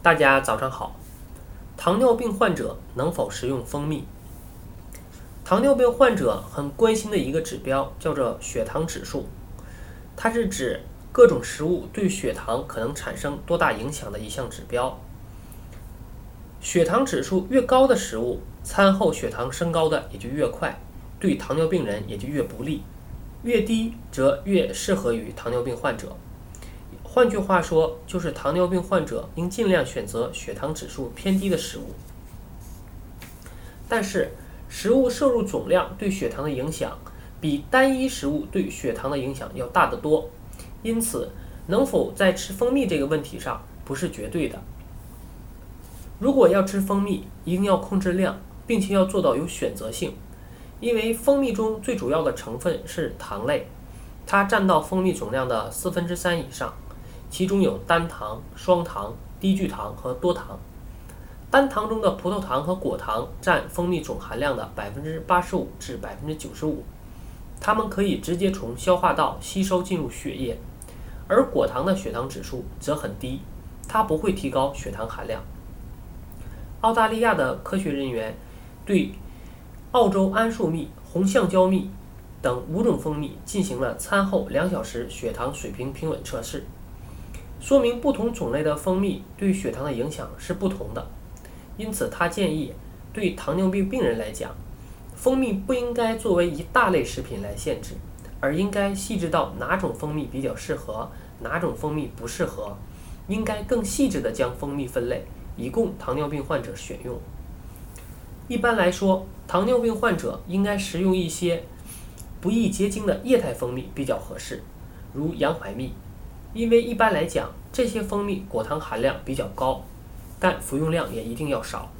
大家早上好。糖尿病患者能否食用蜂蜜？糖尿病患者很关心的一个指标叫做血糖指数，它是指各种食物对血糖可能产生多大影响的一项指标。血糖指数越高的食物，餐后血糖升高的也就越快，对糖尿病人也就越不利；越低则越适合于糖尿病患者。换句话说，就是糖尿病患者应尽量选择血糖指数偏低的食物。但是，食物摄入总量对血糖的影响比单一食物对血糖的影响要大得多，因此，能否在吃蜂蜜这个问题上不是绝对的。如果要吃蜂蜜，一定要控制量，并且要做到有选择性，因为蜂蜜中最主要的成分是糖类，它占到蜂蜜总量的四分之三以上。其中有单糖、双糖、低聚糖和多糖。单糖中的葡萄糖和果糖占蜂蜜总含量的百分之八十五至百分之九十五，它们可以直接从消化道吸收进入血液，而果糖的血糖指数则很低，它不会提高血糖含量。澳大利亚的科学人员对澳洲桉树蜜、红橡胶蜜等五种蜂蜜进行了餐后两小时血糖水平平稳测试。说明不同种类的蜂蜜对血糖的影响是不同的，因此他建议对糖尿病病人来讲，蜂蜜不应该作为一大类食品来限制，而应该细致到哪种蜂蜜比较适合，哪种蜂蜜不适合，应该更细致的将蜂蜜分类，以供糖尿病患者选用。一般来说，糖尿病患者应该食用一些不易结晶的液态蜂蜜比较合适，如洋槐蜜。因为一般来讲，这些蜂蜜果糖含量比较高，但服用量也一定要少。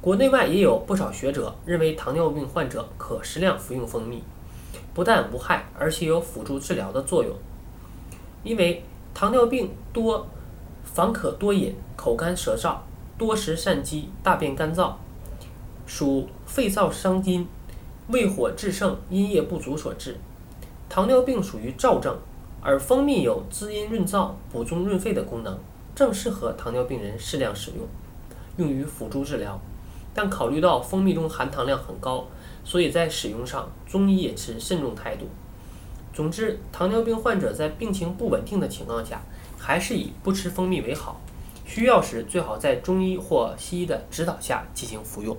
国内外也有不少学者认为，糖尿病患者可适量服用蜂蜜，不但无害，而且有辅助治疗的作用。因为糖尿病多烦渴多饮、口干舌燥、多食善饥、大便干燥，属肺燥伤津、胃火炽盛、阴液不足所致。糖尿病属于燥症。而蜂蜜有滋阴润燥、补中润肺的功能，正适合糖尿病人适量使用，用于辅助治疗。但考虑到蜂蜜中含糖量很高，所以在使用上中医也持慎重态度。总之，糖尿病患者在病情不稳定的情况下，还是以不吃蜂蜜为好。需要时最好在中医或西医的指导下进行服用。